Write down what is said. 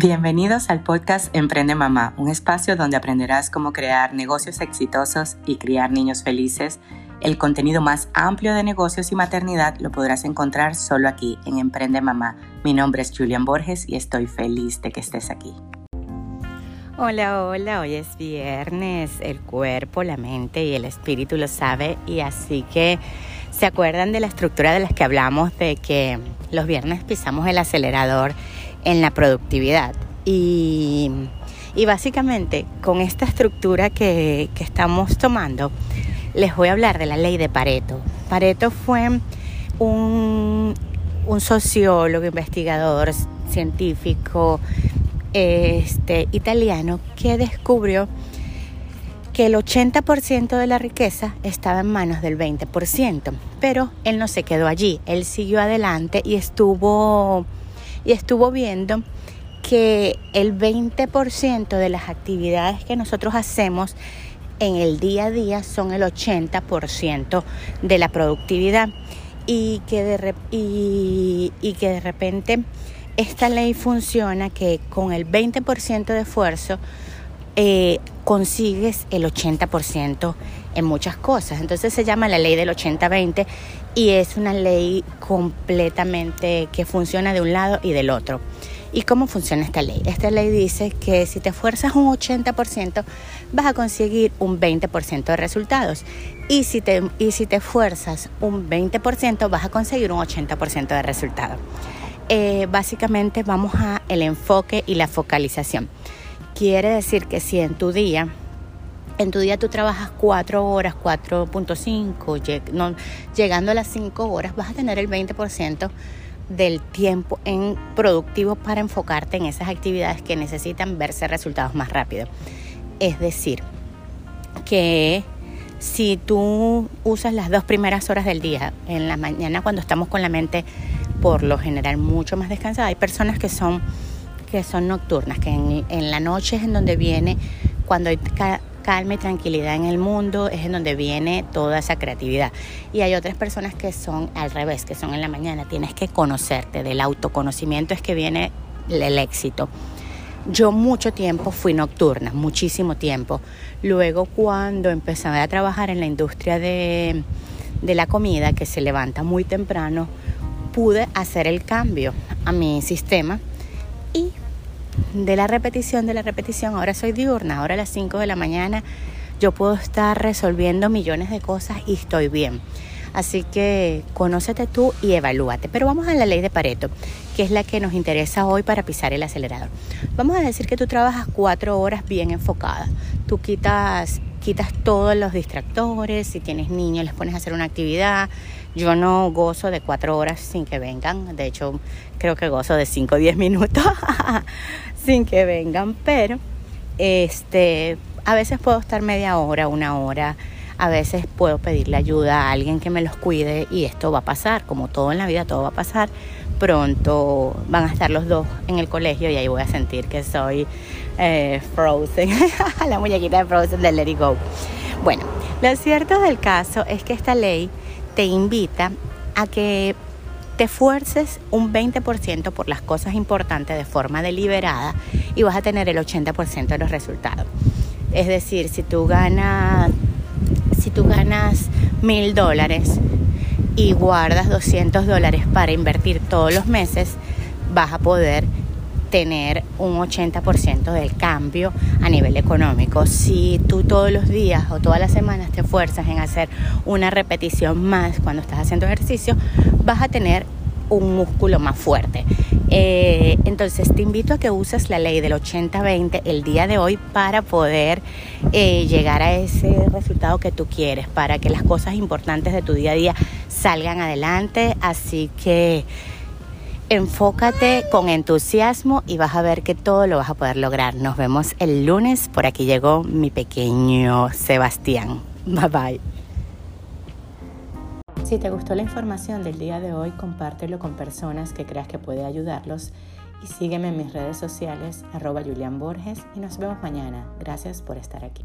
Bienvenidos al podcast Emprende Mamá, un espacio donde aprenderás cómo crear negocios exitosos y criar niños felices. El contenido más amplio de negocios y maternidad lo podrás encontrar solo aquí en Emprende Mamá. Mi nombre es Julian Borges y estoy feliz de que estés aquí. Hola, hola, hoy es viernes, el cuerpo, la mente y el espíritu lo sabe y así que se acuerdan de la estructura de las que hablamos de que los viernes pisamos el acelerador en la productividad. Y, básicamente con esta estructura que, estamos tomando, les voy a hablar de la ley de Pareto. Pareto fue un, un sociólogo, investigador, científico este, italiano que descubrió que el 80% de la riqueza estaba en manos del 20%, pero él no se quedó allí, él siguió adelante y estuvo y estuvo viendo que el 20% de las actividades que nosotros hacemos en el día a día son el 80% de la productividad. Y que de, y, que de repente esta ley funciona que con el 20% de esfuerzo eh, consigues el 80% en muchas cosas. Entonces se llama la ley del 80-20 y es una ley completamente que funciona de un lado y del otro. ¿Y cómo funciona esta ley? Esta ley dice que si te esfuerzas un 80% vas a conseguir un 20% de resultados y si te, y si un 20% vas a conseguir un 80% de resultados. Eh, básicamente vamos a el enfoque y la focalización. Quiere decir que si en tu día en tu día tú trabajas 4 horas, 4.5, llegando a las 5 horas, vas a tener el 20% del tiempo en productivo para enfocarte en esas actividades que necesitan verse resultados más rápido. Es decir, que si tú usas las dos primeras horas del día, en la mañana cuando estamos con la mente por lo general mucho más descansada, hay personas que son, que son nocturnas, que en, la noche es en donde viene cuando hay calma y tranquilidad en el mundo es en donde viene toda esa creatividad. Y hay otras personas que son al revés, que son en la mañana. Tienes que conocerte, del autoconocimiento es que viene el éxito. Yo mucho tiempo fui nocturna, muchísimo tiempo. Luego cuando empecé a trabajar en la industria de, de la comida, que se levanta muy temprano, pude hacer el cambio a mi sistema y de la repetición, de la repetición. Ahora soy diurna, ahora a las 5 de la mañana yo puedo estar resolviendo millones de cosas y estoy bien. Así que conócete tú y evalúate. Pero vamos a la ley de Pareto, que es la que nos interesa hoy para pisar el acelerador. Vamos a decir que tú trabajas cuatro horas bien enfocada. Tú quitas, quitas todos los distractores. Si tienes niños, les pones a hacer una actividad. Yo no gozo de cuatro horas sin que vengan. De hecho, creo que gozo de cinco o diez minutos. sin que vengan, pero este, a veces puedo estar media hora, una hora, a veces puedo pedirle ayuda a alguien que me los cuide y esto va a pasar, como todo en la vida, todo va a pasar. Pronto van a estar los dos en el colegio y ahí voy a sentir que soy eh, Frozen, la muñequita de Frozen de Let It Go. Bueno, lo cierto del caso es que esta ley te invita a que te esfuerces un 20% por las cosas importantes de forma deliberada y vas a tener el 80% de los resultados. Es decir, si tú ganas, si tú ganas mil dólares y guardas 200 dólares para invertir todos los meses, vas a poder tener un 80% del cambio a nivel económico. Si tú todos los días o todas las semanas te esfuerzas en hacer una repetición más cuando estás haciendo ejercicio, vas a tener un músculo más fuerte. Eh, entonces te invito a que uses la ley del 80-20 el día de hoy para poder eh, llegar a ese resultado que tú quieres, para que las cosas importantes de tu día a día salgan adelante. Así que enfócate con entusiasmo y vas a ver que todo lo vas a poder lograr. Nos vemos el lunes. Por aquí llegó mi pequeño Sebastián. Bye bye. Si te gustó la información del día de hoy, compártelo con personas que creas que puede ayudarlos y sígueme en mis redes sociales arroba Julian Borges y nos vemos mañana. Gracias por estar aquí.